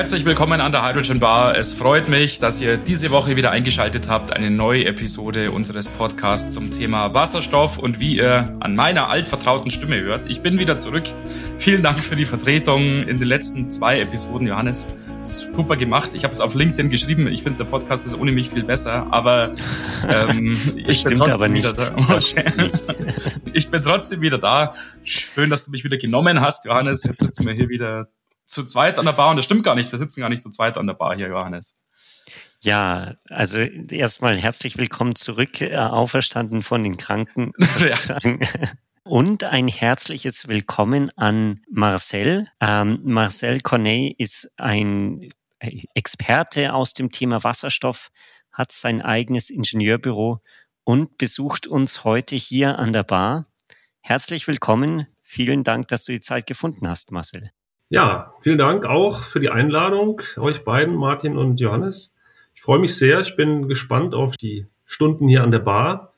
Herzlich willkommen an der Hydrogen Bar. Es freut mich, dass ihr diese Woche wieder eingeschaltet habt. Eine neue Episode unseres Podcasts zum Thema Wasserstoff und wie ihr an meiner altvertrauten Stimme hört. Ich bin wieder zurück. Vielen Dank für die Vertretung in den letzten zwei Episoden, Johannes. Super gemacht. Ich habe es auf LinkedIn geschrieben. Ich finde, der Podcast ist ohne mich viel besser, aber ähm, ich bin trotzdem wieder da. ich bin trotzdem wieder da. Schön, dass du mich wieder genommen hast, Johannes. Jetzt sitzen wir hier wieder zu zweit an der Bar und das stimmt gar nicht. Wir sitzen gar nicht zu zweit an der Bar hier, Johannes. Ja, also erstmal herzlich willkommen zurück, äh, auferstanden von den Kranken sozusagen. Ja. Und ein herzliches Willkommen an Marcel. Ähm, Marcel Cornet ist ein Experte aus dem Thema Wasserstoff, hat sein eigenes Ingenieurbüro und besucht uns heute hier an der Bar. Herzlich willkommen. Vielen Dank, dass du die Zeit gefunden hast, Marcel. Ja, vielen Dank auch für die Einladung, euch beiden, Martin und Johannes. Ich freue mich sehr. Ich bin gespannt auf die Stunden hier an der Bar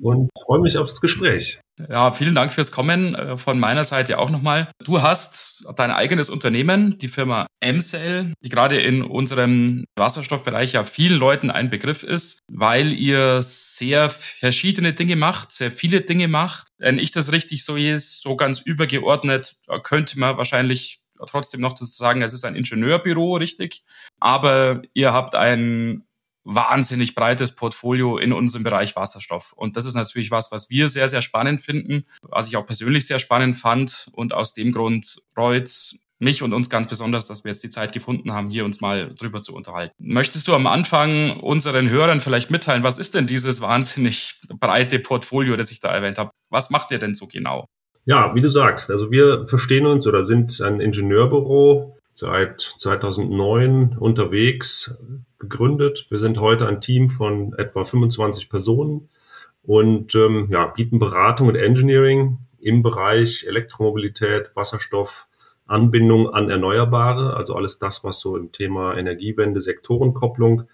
und freue mich aufs Gespräch. Ja, vielen Dank fürs Kommen äh, von meiner Seite auch nochmal. Du hast dein eigenes Unternehmen, die Firma MCell, die gerade in unserem Wasserstoffbereich ja vielen Leuten ein Begriff ist, weil ihr sehr verschiedene Dinge macht, sehr viele Dinge macht. Wenn ich das richtig so ist, so ganz übergeordnet, könnte man wahrscheinlich trotzdem noch zu sagen, es ist ein Ingenieurbüro, richtig. Aber ihr habt ein wahnsinnig breites Portfolio in unserem Bereich Wasserstoff. Und das ist natürlich was, was wir sehr, sehr spannend finden, was ich auch persönlich sehr spannend fand. Und aus dem Grund freut's mich und uns ganz besonders, dass wir jetzt die Zeit gefunden haben, hier uns mal drüber zu unterhalten. Möchtest du am Anfang unseren Hörern vielleicht mitteilen, was ist denn dieses wahnsinnig breite Portfolio, das ich da erwähnt habe? Was macht ihr denn so genau? Ja, wie du sagst, also wir verstehen uns oder sind ein Ingenieurbüro seit 2009 unterwegs, gegründet. Wir sind heute ein Team von etwa 25 Personen und ähm, ja, bieten Beratung und Engineering im Bereich Elektromobilität, Wasserstoff, Anbindung an Erneuerbare, also alles das, was so im Thema Energiewende, Sektorenkopplung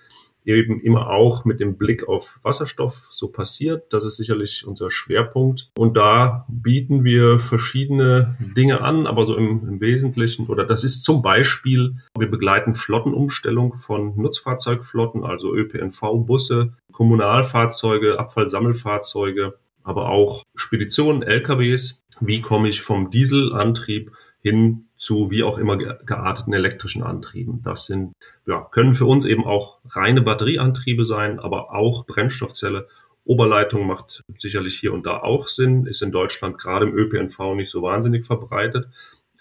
eben immer auch mit dem Blick auf Wasserstoff so passiert. Das ist sicherlich unser Schwerpunkt. Und da bieten wir verschiedene Dinge an, aber so im, im Wesentlichen, oder das ist zum Beispiel, wir begleiten Flottenumstellung von Nutzfahrzeugflotten, also ÖPNV, Busse, Kommunalfahrzeuge, Abfallsammelfahrzeuge, aber auch Speditionen, LKWs. Wie komme ich vom Dieselantrieb hin zu wie auch immer gearteten elektrischen Antrieben. Das sind, ja, können für uns eben auch reine Batterieantriebe sein, aber auch Brennstoffzelle. Oberleitung macht sicherlich hier und da auch Sinn, ist in Deutschland gerade im ÖPNV nicht so wahnsinnig verbreitet,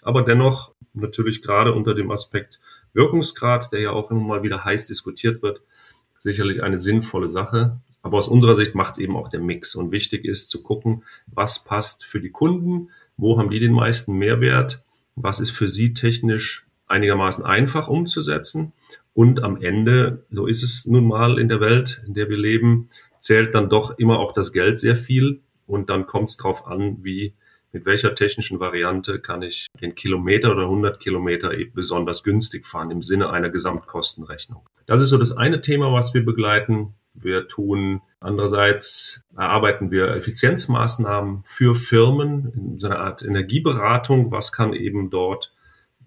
aber dennoch natürlich gerade unter dem Aspekt Wirkungsgrad, der ja auch immer mal wieder heiß diskutiert wird, sicherlich eine sinnvolle Sache. Aber aus unserer Sicht macht es eben auch der Mix. Und wichtig ist zu gucken, was passt für die Kunden, wo haben die den meisten Mehrwert was ist für Sie technisch einigermaßen einfach umzusetzen. Und am Ende, so ist es nun mal in der Welt, in der wir leben, zählt dann doch immer auch das Geld sehr viel. Und dann kommt es darauf an, wie, mit welcher technischen Variante kann ich den Kilometer oder 100 Kilometer eben besonders günstig fahren im Sinne einer Gesamtkostenrechnung. Das ist so das eine Thema, was wir begleiten. Wir tun andererseits erarbeiten wir Effizienzmaßnahmen für Firmen in so einer Art Energieberatung. Was kann eben dort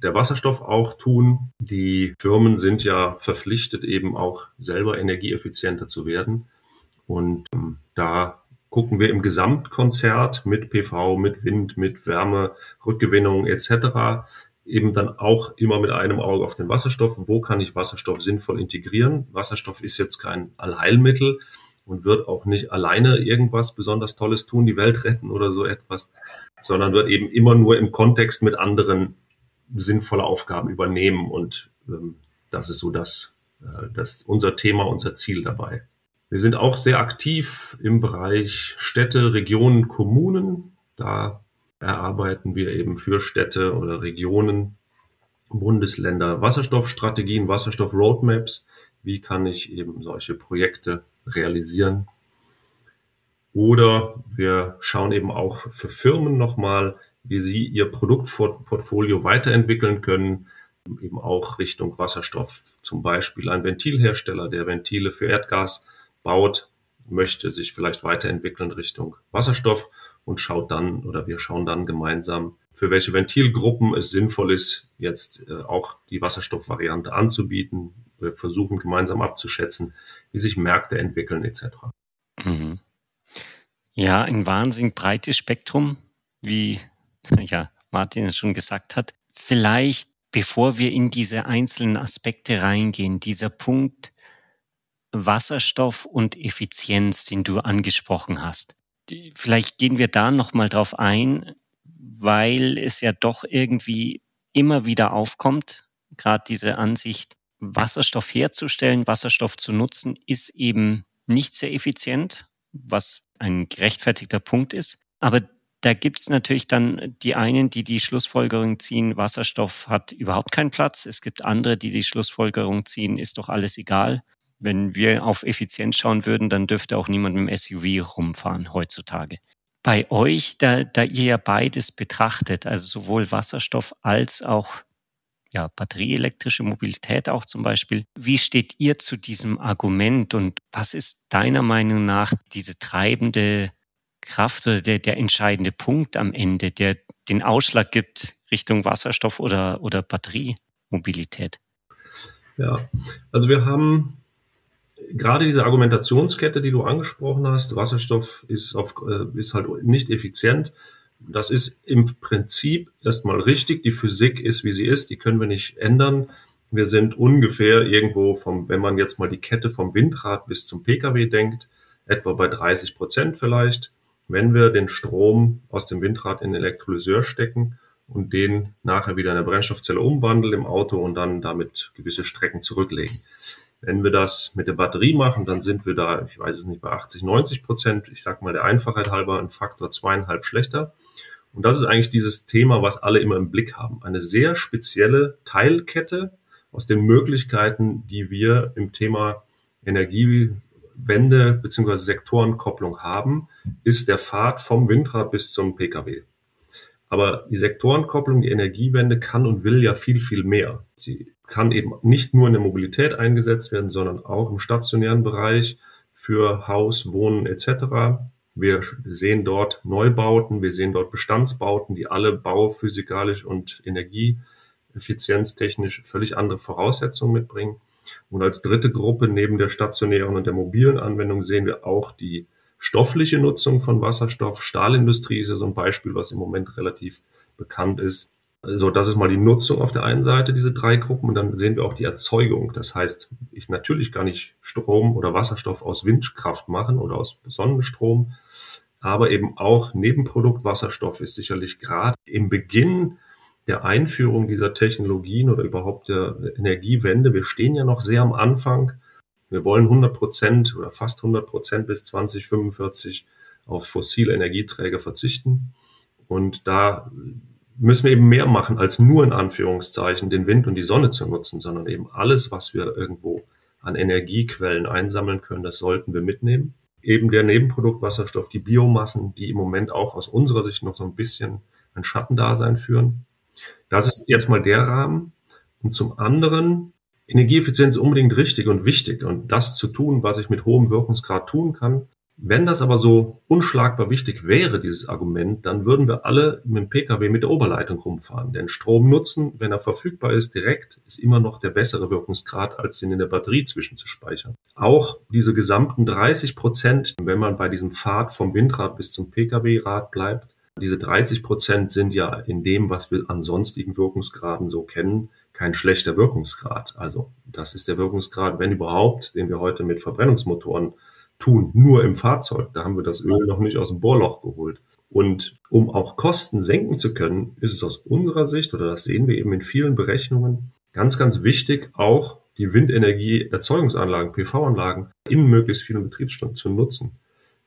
der Wasserstoff auch tun? Die Firmen sind ja verpflichtet, eben auch selber energieeffizienter zu werden. Und ähm, da gucken wir im Gesamtkonzert mit PV, mit Wind, mit Wärme, Rückgewinnung etc eben dann auch immer mit einem Auge auf den Wasserstoff. Wo kann ich Wasserstoff sinnvoll integrieren? Wasserstoff ist jetzt kein Allheilmittel und wird auch nicht alleine irgendwas besonders Tolles tun, die Welt retten oder so etwas, sondern wird eben immer nur im Kontext mit anderen sinnvolle Aufgaben übernehmen. Und ähm, das ist so das, äh, das unser Thema, unser Ziel dabei. Wir sind auch sehr aktiv im Bereich Städte, Regionen, Kommunen. Da erarbeiten wir eben für Städte oder Regionen, Bundesländer Wasserstoffstrategien, Wasserstoff-Roadmaps. Wie kann ich eben solche Projekte realisieren? Oder wir schauen eben auch für Firmen nochmal, wie sie ihr Produktportfolio weiterentwickeln können, eben auch Richtung Wasserstoff. Zum Beispiel ein Ventilhersteller, der Ventile für Erdgas baut, möchte sich vielleicht weiterentwickeln Richtung Wasserstoff und schaut dann oder wir schauen dann gemeinsam, für welche Ventilgruppen es sinnvoll ist, jetzt äh, auch die Wasserstoffvariante anzubieten. Wir versuchen gemeinsam abzuschätzen, wie sich Märkte entwickeln etc. Mhm. Ja, ein wahnsinnig breites Spektrum, wie ja, Martin es schon gesagt hat. Vielleicht, bevor wir in diese einzelnen Aspekte reingehen, dieser Punkt Wasserstoff und Effizienz, den du angesprochen hast. Vielleicht gehen wir da nochmal drauf ein, weil es ja doch irgendwie immer wieder aufkommt, gerade diese Ansicht, Wasserstoff herzustellen, Wasserstoff zu nutzen, ist eben nicht sehr effizient, was ein gerechtfertigter Punkt ist. Aber da gibt es natürlich dann die einen, die die Schlussfolgerung ziehen, Wasserstoff hat überhaupt keinen Platz. Es gibt andere, die die Schlussfolgerung ziehen, ist doch alles egal. Wenn wir auf Effizienz schauen würden, dann dürfte auch niemand mit dem SUV rumfahren heutzutage. Bei euch, da, da ihr ja beides betrachtet, also sowohl Wasserstoff als auch ja, batterieelektrische Mobilität auch zum Beispiel. Wie steht ihr zu diesem Argument und was ist deiner Meinung nach diese treibende Kraft oder der, der entscheidende Punkt am Ende, der den Ausschlag gibt Richtung Wasserstoff oder, oder Batteriemobilität? Ja, also wir haben gerade diese Argumentationskette, die du angesprochen hast, Wasserstoff ist, auf, äh, ist halt nicht effizient. Das ist im Prinzip erstmal richtig. Die Physik ist, wie sie ist. Die können wir nicht ändern. Wir sind ungefähr irgendwo vom, wenn man jetzt mal die Kette vom Windrad bis zum Pkw denkt, etwa bei 30 Prozent vielleicht. Wenn wir den Strom aus dem Windrad in den Elektrolyseur stecken und den nachher wieder in eine Brennstoffzelle umwandeln im Auto und dann damit gewisse Strecken zurücklegen. Wenn wir das mit der Batterie machen, dann sind wir da, ich weiß es nicht, bei 80, 90 Prozent. Ich sage mal der Einfachheit halber ein Faktor zweieinhalb schlechter. Und das ist eigentlich dieses Thema, was alle immer im Blick haben. Eine sehr spezielle Teilkette aus den Möglichkeiten, die wir im Thema Energiewende bzw. Sektorenkopplung haben, ist der Pfad vom Windrad bis zum Pkw. Aber die Sektorenkopplung, die Energiewende kann und will ja viel, viel mehr. Sie kann eben nicht nur in der Mobilität eingesetzt werden, sondern auch im stationären Bereich für Haus, Wohnen etc. Wir sehen dort Neubauten, wir sehen dort Bestandsbauten, die alle bauphysikalisch und energieeffizienztechnisch völlig andere Voraussetzungen mitbringen. Und als dritte Gruppe neben der stationären und der mobilen Anwendung sehen wir auch die stoffliche Nutzung von Wasserstoff. Stahlindustrie ist ja so ein Beispiel, was im Moment relativ bekannt ist. So, das ist mal die Nutzung auf der einen Seite, diese drei Gruppen. Und dann sehen wir auch die Erzeugung. Das heißt, ich natürlich gar nicht Strom oder Wasserstoff aus Windkraft machen oder aus Sonnenstrom. Aber eben auch Nebenprodukt Wasserstoff ist sicherlich gerade im Beginn der Einführung dieser Technologien oder überhaupt der Energiewende. Wir stehen ja noch sehr am Anfang wir wollen 100 Prozent oder fast 100 Prozent bis 2045 auf fossile Energieträger verzichten. Und da müssen wir eben mehr machen, als nur in Anführungszeichen den Wind und die Sonne zu nutzen, sondern eben alles, was wir irgendwo an Energiequellen einsammeln können, das sollten wir mitnehmen. Eben der Nebenprodukt Wasserstoff, die Biomassen, die im Moment auch aus unserer Sicht noch so ein bisschen ein Schattendasein führen. Das ist jetzt mal der Rahmen. Und zum anderen Energieeffizienz ist unbedingt richtig und wichtig und das zu tun, was ich mit hohem Wirkungsgrad tun kann. Wenn das aber so unschlagbar wichtig wäre, dieses Argument, dann würden wir alle mit dem Pkw mit der Oberleitung rumfahren. Denn Strom nutzen, wenn er verfügbar ist, direkt, ist immer noch der bessere Wirkungsgrad, als ihn in der Batterie zwischenzuspeichern. Auch diese gesamten 30 Prozent, wenn man bei diesem Pfad vom Windrad bis zum Pkw-Rad bleibt, diese 30 Prozent sind ja in dem, was wir an sonstigen Wirkungsgraden so kennen, kein schlechter Wirkungsgrad. Also das ist der Wirkungsgrad, wenn überhaupt, den wir heute mit Verbrennungsmotoren tun, nur im Fahrzeug. Da haben wir das Öl noch nicht aus dem Bohrloch geholt. Und um auch Kosten senken zu können, ist es aus unserer Sicht, oder das sehen wir eben in vielen Berechnungen, ganz, ganz wichtig, auch die Windenergieerzeugungsanlagen, PV-Anlagen in möglichst vielen Betriebsstunden zu nutzen.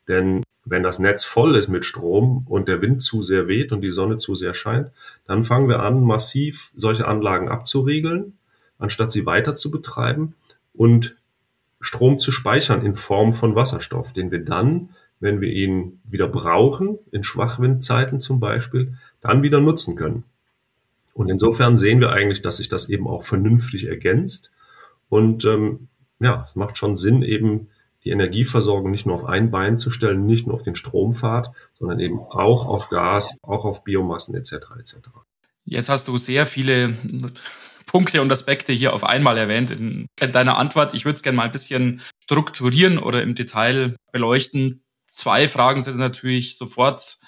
Denn wenn das Netz voll ist mit Strom und der Wind zu sehr weht und die Sonne zu sehr scheint, dann fangen wir an, massiv solche Anlagen abzuriegeln, anstatt sie weiter zu betreiben und Strom zu speichern in Form von Wasserstoff, den wir dann, wenn wir ihn wieder brauchen, in Schwachwindzeiten zum Beispiel, dann wieder nutzen können. Und insofern sehen wir eigentlich, dass sich das eben auch vernünftig ergänzt. Und ähm, ja, es macht schon Sinn, eben die Energieversorgung nicht nur auf ein Bein zu stellen, nicht nur auf den Strompfad, sondern eben auch auf Gas, auch auf Biomassen etc. etc. Jetzt hast du sehr viele Punkte und Aspekte hier auf einmal erwähnt in, deiner Antwort. Ich würde es gerne mal ein bisschen strukturieren oder im Detail beleuchten. Zwei Fragen sind natürlich sofort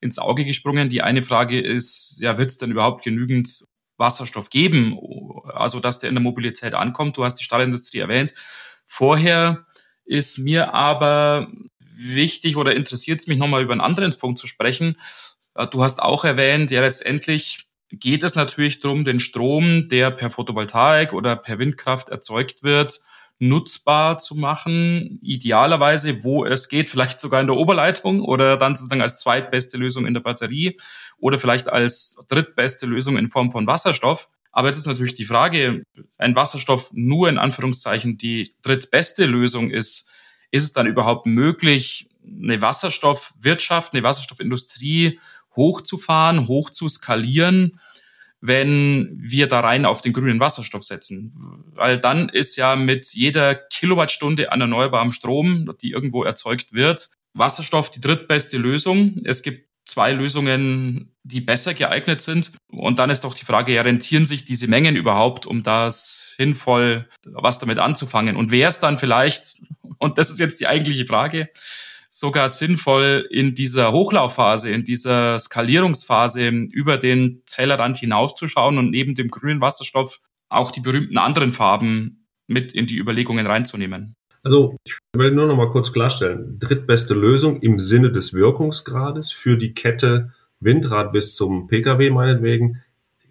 ins Auge gesprungen. Die eine Frage ist, ja, wird es denn überhaupt genügend Wasserstoff geben, also dass der in der Mobilität ankommt? Du hast die Stahlindustrie erwähnt. Vorher ist mir aber wichtig oder interessiert es mich nochmal über einen anderen Punkt zu sprechen. Du hast auch erwähnt, ja, letztendlich geht es natürlich darum, den Strom, der per Photovoltaik oder per Windkraft erzeugt wird, nutzbar zu machen, idealerweise, wo es geht, vielleicht sogar in der Oberleitung oder dann sozusagen als zweitbeste Lösung in der Batterie oder vielleicht als drittbeste Lösung in Form von Wasserstoff. Aber jetzt ist natürlich die Frage, ein Wasserstoff nur in Anführungszeichen die drittbeste Lösung ist, ist es dann überhaupt möglich, eine Wasserstoffwirtschaft, eine Wasserstoffindustrie hochzufahren, hoch zu skalieren, wenn wir da rein auf den grünen Wasserstoff setzen. Weil dann ist ja mit jeder Kilowattstunde an erneuerbarem Strom, die irgendwo erzeugt wird, Wasserstoff die drittbeste Lösung. Es gibt zwei Lösungen, die besser geeignet sind. Und dann ist doch die Frage, ja, rentieren sich diese Mengen überhaupt, um das sinnvoll was damit anzufangen? Und wäre es dann vielleicht, und das ist jetzt die eigentliche Frage, sogar sinnvoll, in dieser Hochlaufphase, in dieser Skalierungsphase über den Zellerrand hinauszuschauen und neben dem grünen Wasserstoff auch die berühmten anderen Farben mit in die Überlegungen reinzunehmen. Also ich will nur noch mal kurz klarstellen. Drittbeste Lösung im Sinne des Wirkungsgrades für die Kette Windrad bis zum Pkw meinetwegen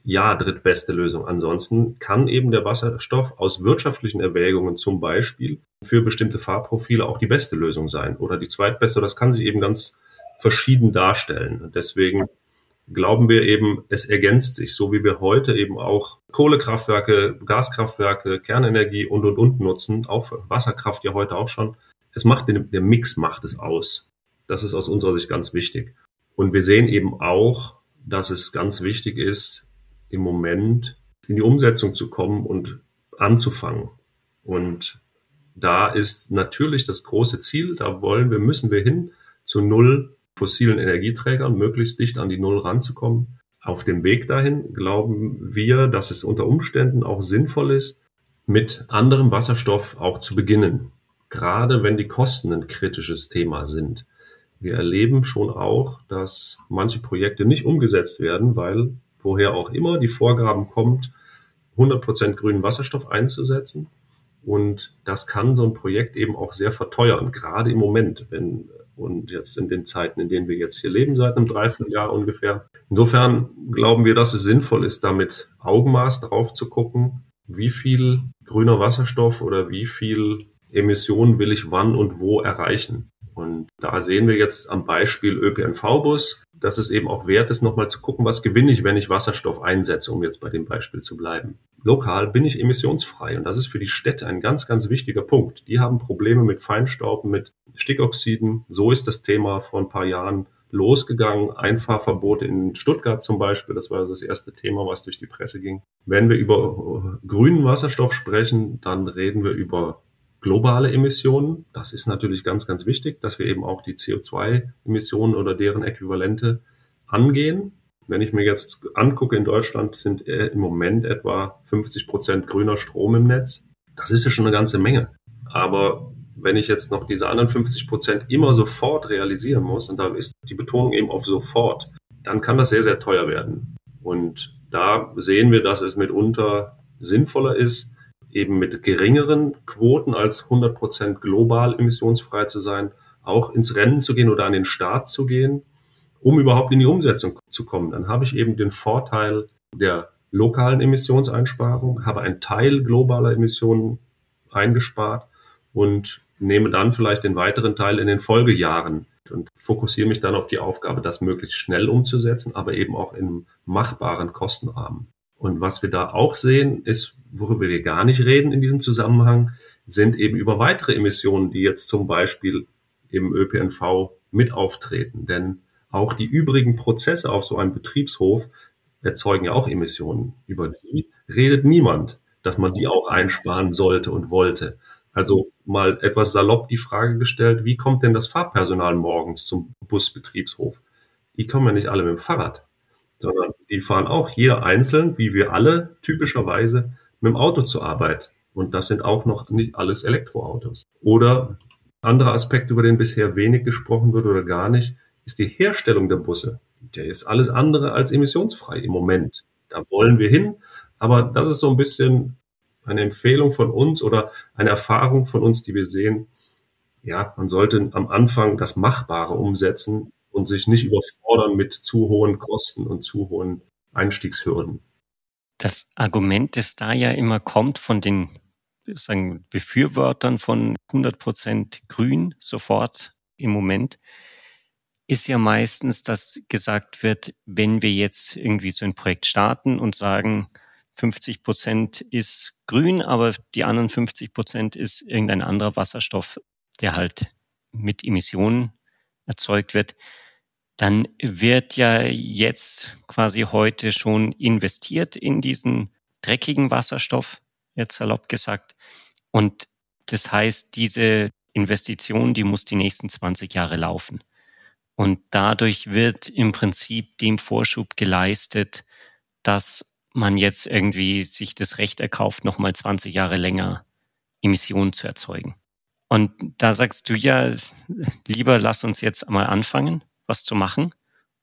ja, drittbeste Lösung. Ansonsten kann eben der Wasserstoff aus wirtschaftlichen Erwägungen zum Beispiel für bestimmte Fahrprofile auch die beste Lösung sein oder die zweitbeste. Das kann sich eben ganz verschieden darstellen. Deswegen glauben wir eben, es ergänzt sich, so wie wir heute eben auch Kohlekraftwerke, Gaskraftwerke, Kernenergie und und und nutzen, auch Wasserkraft ja heute auch schon. Es macht den, der Mix macht es aus. Das ist aus unserer Sicht ganz wichtig. Und wir sehen eben auch, dass es ganz wichtig ist, im Moment in die Umsetzung zu kommen und anzufangen. Und da ist natürlich das große Ziel, da wollen wir, müssen wir hin zu null fossilen Energieträgern, möglichst dicht an die Null ranzukommen. Auf dem Weg dahin glauben wir, dass es unter Umständen auch sinnvoll ist, mit anderem Wasserstoff auch zu beginnen. Gerade wenn die Kosten ein kritisches Thema sind. Wir erleben schon auch, dass manche Projekte nicht umgesetzt werden, weil woher auch immer die Vorgaben kommt, 100% grünen Wasserstoff einzusetzen. Und das kann so ein Projekt eben auch sehr verteuern, gerade im Moment, wenn und jetzt in den Zeiten, in denen wir jetzt hier leben, seit einem Dreivierteljahr ungefähr. Insofern glauben wir, dass es sinnvoll ist, damit Augenmaß drauf zu gucken, wie viel grüner Wasserstoff oder wie viel Emissionen will ich wann und wo erreichen. Und da sehen wir jetzt am Beispiel ÖPNV-Bus, dass es eben auch wert ist, nochmal zu gucken, was gewinne ich, wenn ich Wasserstoff einsetze, um jetzt bei dem Beispiel zu bleiben. Lokal bin ich emissionsfrei und das ist für die Städte ein ganz, ganz wichtiger Punkt. Die haben Probleme mit Feinstaub, mit Stickoxiden. So ist das Thema vor ein paar Jahren losgegangen. Einfahrverbote in Stuttgart zum Beispiel, das war das erste Thema, was durch die Presse ging. Wenn wir über grünen Wasserstoff sprechen, dann reden wir über globale Emissionen. Das ist natürlich ganz, ganz wichtig, dass wir eben auch die CO2-Emissionen oder deren Äquivalente angehen. Wenn ich mir jetzt angucke, in Deutschland sind im Moment etwa 50 Prozent grüner Strom im Netz. Das ist ja schon eine ganze Menge. Aber wenn ich jetzt noch diese anderen 50 Prozent immer sofort realisieren muss, und da ist die Betonung eben auf sofort, dann kann das sehr, sehr teuer werden. Und da sehen wir, dass es mitunter sinnvoller ist, eben mit geringeren Quoten als 100 Prozent global emissionsfrei zu sein, auch ins Rennen zu gehen oder an den Start zu gehen, um überhaupt in die Umsetzung zu kommen. Dann habe ich eben den Vorteil der lokalen Emissionseinsparung, habe einen Teil globaler Emissionen eingespart und nehme dann vielleicht den weiteren Teil in den Folgejahren und fokussiere mich dann auf die Aufgabe, das möglichst schnell umzusetzen, aber eben auch im machbaren Kostenrahmen. Und was wir da auch sehen, ist, worüber wir gar nicht reden in diesem Zusammenhang, sind eben über weitere Emissionen, die jetzt zum Beispiel im ÖPNV mit auftreten. Denn auch die übrigen Prozesse auf so einem Betriebshof erzeugen ja auch Emissionen. Über die redet niemand, dass man die auch einsparen sollte und wollte. Also mal etwas salopp die Frage gestellt, wie kommt denn das Fahrpersonal morgens zum Busbetriebshof? Die kommen ja nicht alle mit dem Fahrrad, sondern die fahren auch jeder einzeln, wie wir alle typischerweise, mit dem Auto zur Arbeit. Und das sind auch noch nicht alles Elektroautos. Oder anderer Aspekt, über den bisher wenig gesprochen wird oder gar nicht, ist die Herstellung der Busse. Der ist alles andere als emissionsfrei im Moment. Da wollen wir hin. Aber das ist so ein bisschen eine Empfehlung von uns oder eine Erfahrung von uns, die wir sehen. Ja, man sollte am Anfang das Machbare umsetzen und sich nicht überfordern mit zu hohen Kosten und zu hohen Einstiegshürden. Das Argument, das da ja immer kommt von den sagen, Befürwortern von 100 Prozent Grün sofort im Moment, ist ja meistens, dass gesagt wird, wenn wir jetzt irgendwie so ein Projekt starten und sagen, 50 Prozent ist grün, aber die anderen 50 Prozent ist irgendein anderer Wasserstoff, der halt mit Emissionen erzeugt wird, dann wird ja jetzt quasi heute schon investiert in diesen dreckigen Wasserstoff, jetzt salopp gesagt. Und das heißt, diese Investition, die muss die nächsten 20 Jahre laufen. Und dadurch wird im Prinzip dem Vorschub geleistet, dass man jetzt irgendwie sich das Recht erkauft, nochmal 20 Jahre länger Emissionen zu erzeugen. Und da sagst du ja, lieber lass uns jetzt mal anfangen, was zu machen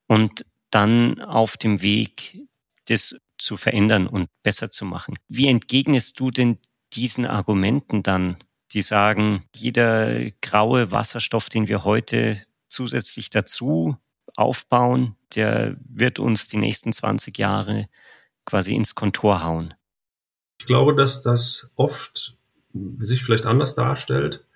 und dann auf dem Weg, das zu verändern und besser zu machen. Wie entgegnest du denn diesen Argumenten dann, die sagen, jeder graue Wasserstoff, den wir heute zusätzlich dazu aufbauen, der wird uns die nächsten 20 Jahre quasi ins Kontor hauen? Ich glaube, dass das oft sich vielleicht anders darstellt.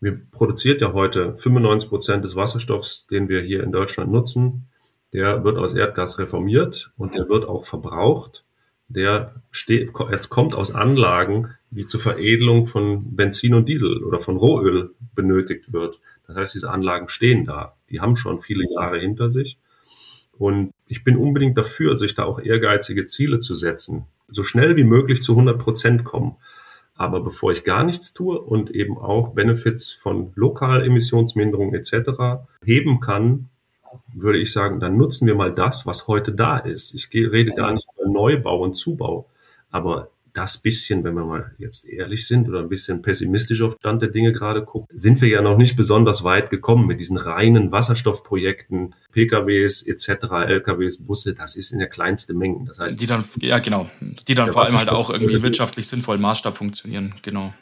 Wir produziert ja heute 95 Prozent des Wasserstoffs, den wir hier in Deutschland nutzen. Der wird aus Erdgas reformiert und der wird auch verbraucht. Der steht, kommt aus Anlagen, die zur Veredelung von Benzin und Diesel oder von Rohöl benötigt wird. Das heißt, diese Anlagen stehen da. Die haben schon viele Jahre hinter sich. Und ich bin unbedingt dafür, sich da auch ehrgeizige Ziele zu setzen. So schnell wie möglich zu 100 Prozent kommen. Aber bevor ich gar nichts tue und eben auch Benefits von Lokalemissionsminderung etc. heben kann, würde ich sagen, dann nutzen wir mal das, was heute da ist. Ich rede gar nicht über Neubau und Zubau, aber das bisschen, wenn wir mal jetzt ehrlich sind oder ein bisschen pessimistisch auf Stand der Dinge gerade gucken, sind wir ja noch nicht besonders weit gekommen mit diesen reinen Wasserstoffprojekten, PKWs etc., LKWs, Busse, das ist in der kleinste Mengen. Das heißt, die dann, ja genau, die dann vor allem halt auch irgendwie wirtschaftlich sinnvoll Maßstab funktionieren, genau.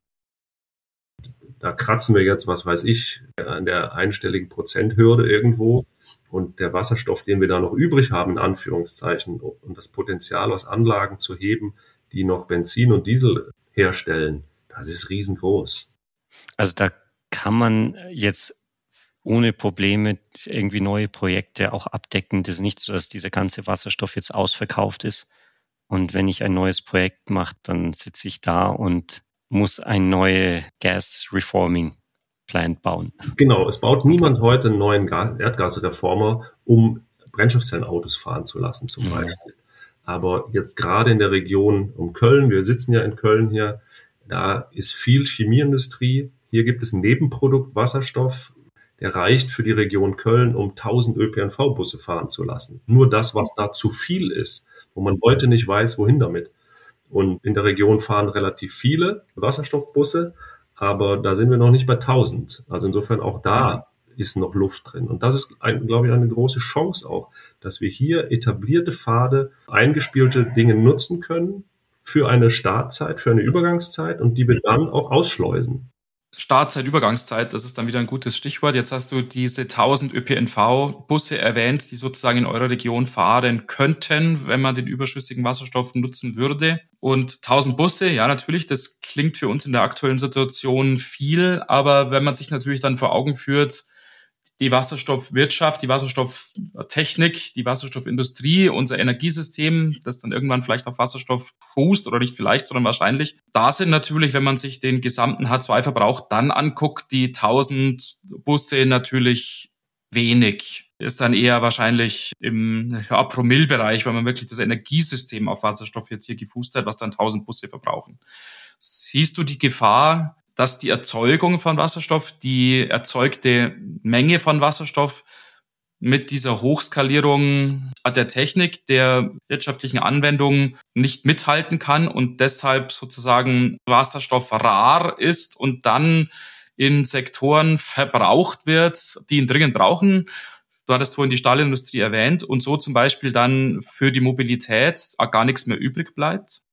Da kratzen wir jetzt, was weiß ich, an der einstelligen Prozenthürde irgendwo. Und der Wasserstoff, den wir da noch übrig haben, in Anführungszeichen, und das Potenzial aus Anlagen zu heben, die noch Benzin und Diesel herstellen, das ist riesengroß. Also da kann man jetzt ohne Probleme irgendwie neue Projekte auch abdecken. Das ist nicht so, dass dieser ganze Wasserstoff jetzt ausverkauft ist. Und wenn ich ein neues Projekt mache, dann sitze ich da und muss ein neue Gas Reforming Plant bauen. Genau, es baut niemand heute einen neuen Gas Erdgasreformer, um Brennstoffzellenautos fahren zu lassen, zum mhm. Beispiel. Aber jetzt gerade in der Region um Köln, wir sitzen ja in Köln hier, da ist viel Chemieindustrie. Hier gibt es ein Nebenprodukt Wasserstoff, der reicht für die Region Köln, um 1000 ÖPNV-Busse fahren zu lassen. Nur das, was da zu viel ist, wo man heute nicht weiß, wohin damit. Und in der Region fahren relativ viele Wasserstoffbusse, aber da sind wir noch nicht bei 1000. Also insofern auch da ist noch Luft drin. Und das ist, glaube ich, eine große Chance auch, dass wir hier etablierte Pfade, eingespielte Dinge nutzen können für eine Startzeit, für eine Übergangszeit und die wir dann auch ausschleusen. Startzeit, Übergangszeit, das ist dann wieder ein gutes Stichwort. Jetzt hast du diese 1000 ÖPNV-Busse erwähnt, die sozusagen in eurer Region fahren könnten, wenn man den überschüssigen Wasserstoff nutzen würde. Und 1000 Busse, ja, natürlich, das klingt für uns in der aktuellen Situation viel, aber wenn man sich natürlich dann vor Augen führt, die Wasserstoffwirtschaft, die Wasserstofftechnik, die Wasserstoffindustrie, unser Energiesystem, das dann irgendwann vielleicht auf Wasserstoff fußt oder nicht vielleicht, sondern wahrscheinlich. Da sind natürlich, wenn man sich den gesamten H2-Verbrauch dann anguckt, die 1000 Busse natürlich wenig. Ist dann eher wahrscheinlich im ja, Promillbereich, weil man wirklich das Energiesystem auf Wasserstoff jetzt hier gefußt hat, was dann 1000 Busse verbrauchen. Siehst du die Gefahr, dass die Erzeugung von Wasserstoff, die erzeugte Menge von Wasserstoff mit dieser Hochskalierung der Technik, der wirtschaftlichen Anwendung nicht mithalten kann und deshalb sozusagen Wasserstoff rar ist und dann in Sektoren verbraucht wird, die ihn dringend brauchen. Du hattest vorhin die Stahlindustrie erwähnt und so zum Beispiel dann für die Mobilität gar nichts mehr übrig bleibt?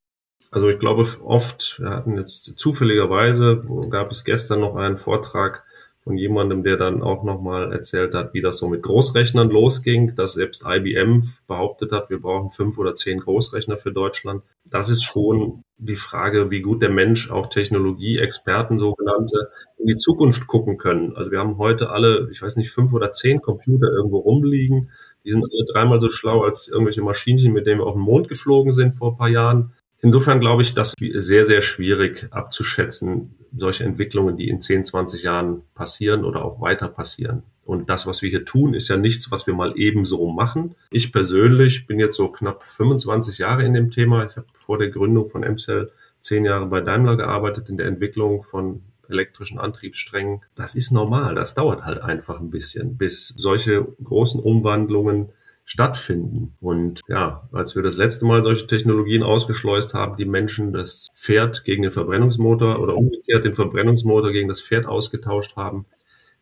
Also ich glaube oft, wir hatten jetzt zufälligerweise, gab es gestern noch einen Vortrag von jemandem, der dann auch nochmal erzählt hat, wie das so mit Großrechnern losging, dass selbst IBM behauptet hat, wir brauchen fünf oder zehn Großrechner für Deutschland. Das ist schon die Frage, wie gut der Mensch, auch Technologieexperten sogenannte, in die Zukunft gucken können. Also wir haben heute alle, ich weiß nicht, fünf oder zehn Computer irgendwo rumliegen. Die sind alle dreimal so schlau als irgendwelche Maschinchen, mit denen wir auf den Mond geflogen sind vor ein paar Jahren. Insofern glaube ich, das sehr, sehr schwierig abzuschätzen, solche Entwicklungen, die in 10, 20 Jahren passieren oder auch weiter passieren. Und das, was wir hier tun, ist ja nichts, was wir mal ebenso machen. Ich persönlich bin jetzt so knapp 25 Jahre in dem Thema. Ich habe vor der Gründung von MCell zehn Jahre bei Daimler gearbeitet in der Entwicklung von elektrischen Antriebssträngen. Das ist normal. Das dauert halt einfach ein bisschen, bis solche großen Umwandlungen stattfinden. Und ja, als wir das letzte Mal solche Technologien ausgeschleust haben, die Menschen das Pferd gegen den Verbrennungsmotor oder umgekehrt den Verbrennungsmotor gegen das Pferd ausgetauscht haben,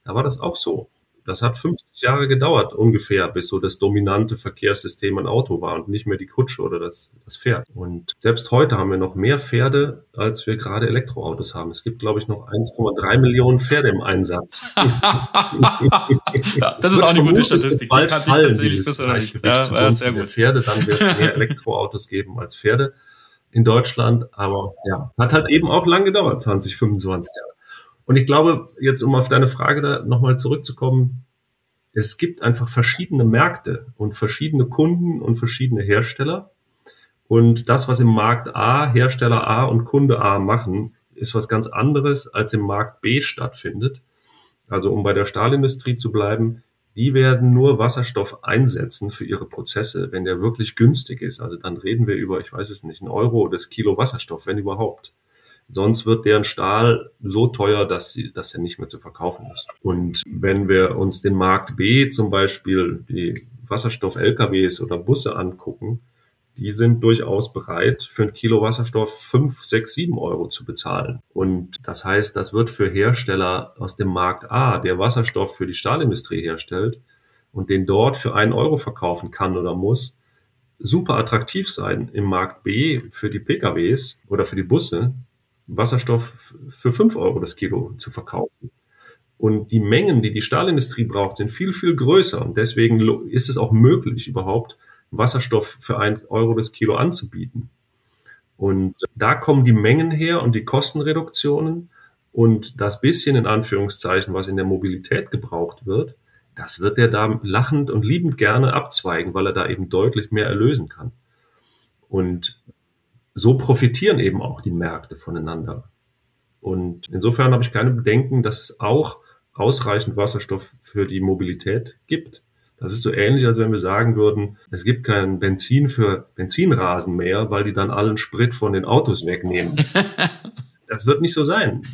da war das auch so. Das hat 50 Jahre gedauert ungefähr, bis so das dominante Verkehrssystem ein Auto war und nicht mehr die Kutsche oder das, das Pferd. Und selbst heute haben wir noch mehr Pferde, als wir gerade Elektroautos haben. Es gibt, glaube ich, noch 1,3 Millionen Pferde im Einsatz. ja, das ist auch eine gute Statistik. Bald kann fallen, dieses Gleichgewicht ja, ja, sehr gut. Pferde, dann wird es mehr Elektroautos geben als Pferde in Deutschland. Aber ja, hat halt eben auch lang gedauert, 20, 25 Jahre. Und ich glaube, jetzt um auf deine Frage nochmal zurückzukommen, es gibt einfach verschiedene Märkte und verschiedene Kunden und verschiedene Hersteller. Und das, was im Markt A, Hersteller A und Kunde A machen, ist was ganz anderes, als im Markt B stattfindet. Also um bei der Stahlindustrie zu bleiben, die werden nur Wasserstoff einsetzen für ihre Prozesse, wenn der wirklich günstig ist. Also dann reden wir über, ich weiß es nicht, ein Euro das Kilo Wasserstoff, wenn überhaupt. Sonst wird deren Stahl so teuer, dass, sie, dass er nicht mehr zu verkaufen ist. Und wenn wir uns den Markt B zum Beispiel die Wasserstoff-LKWs oder Busse angucken, die sind durchaus bereit, für ein Kilo Wasserstoff fünf, sechs, sieben Euro zu bezahlen. Und das heißt, das wird für Hersteller aus dem Markt A, der Wasserstoff für die Stahlindustrie herstellt und den dort für einen Euro verkaufen kann oder muss, super attraktiv sein. Im Markt B für die PKWs oder für die Busse Wasserstoff für fünf Euro das Kilo zu verkaufen. Und die Mengen, die die Stahlindustrie braucht, sind viel, viel größer. Und deswegen ist es auch möglich, überhaupt Wasserstoff für ein Euro das Kilo anzubieten. Und da kommen die Mengen her und die Kostenreduktionen und das bisschen in Anführungszeichen, was in der Mobilität gebraucht wird, das wird er da lachend und liebend gerne abzweigen, weil er da eben deutlich mehr erlösen kann. Und so profitieren eben auch die Märkte voneinander. Und insofern habe ich keine Bedenken, dass es auch ausreichend Wasserstoff für die Mobilität gibt. Das ist so ähnlich, als wenn wir sagen würden, es gibt kein Benzin für Benzinrasen mehr, weil die dann allen Sprit von den Autos wegnehmen. Das wird nicht so sein.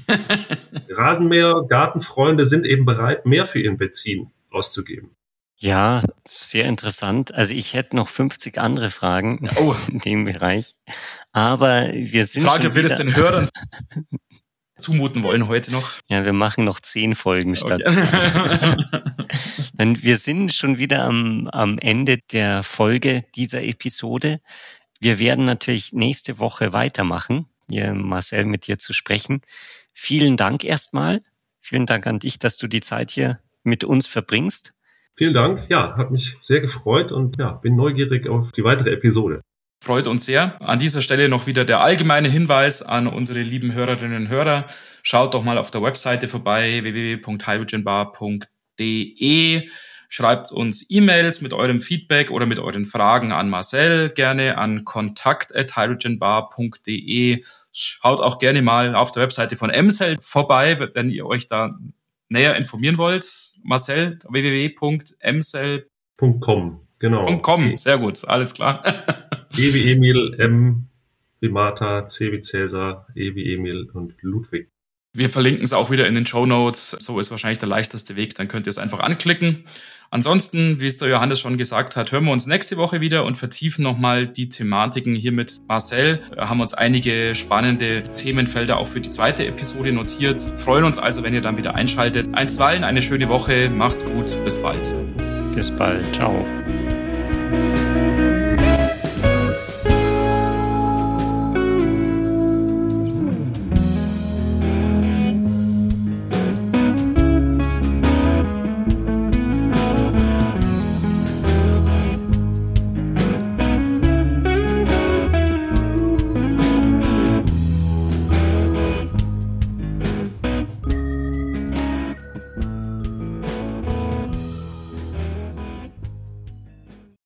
Rasenmäher, Gartenfreunde sind eben bereit, mehr für ihren Benzin auszugeben. Ja, sehr interessant. Also ich hätte noch 50 andere Fragen oh. in dem Bereich. Aber wir sind. Frage, wird es den Hörern zumuten wollen heute noch? Ja, wir machen noch zehn Folgen statt. Okay. wir sind schon wieder am, am Ende der Folge dieser Episode. Wir werden natürlich nächste Woche weitermachen, hier Marcel mit dir zu sprechen. Vielen Dank erstmal. Vielen Dank an dich, dass du die Zeit hier mit uns verbringst. Vielen Dank. Ja, hat mich sehr gefreut und ja, bin neugierig auf die weitere Episode. Freut uns sehr. An dieser Stelle noch wieder der allgemeine Hinweis an unsere lieben Hörerinnen und Hörer. Schaut doch mal auf der Webseite vorbei www.hydrogenbar.de. Schreibt uns E-Mails mit eurem Feedback oder mit euren Fragen an Marcel, gerne an kontakt.hydrogenbar.de. Schaut auch gerne mal auf der Webseite von MCell vorbei, wenn ihr euch da näher informieren wollt. Marcel, www.mcell.com. Genau. .com, sehr gut, alles klar. e wie Emil, M wie Martha, C wie Cäsar, E wie Emil und Ludwig. Wir verlinken es auch wieder in den Show Notes. So ist wahrscheinlich der leichteste Weg. Dann könnt ihr es einfach anklicken. Ansonsten, wie es der Johannes schon gesagt hat, hören wir uns nächste Woche wieder und vertiefen nochmal die Thematiken hier mit Marcel. Wir haben uns einige spannende Themenfelder auch für die zweite Episode notiert. Freuen uns also, wenn ihr dann wieder einschaltet. Einstweilen eine schöne Woche. Macht's gut. Bis bald. Bis bald. Ciao.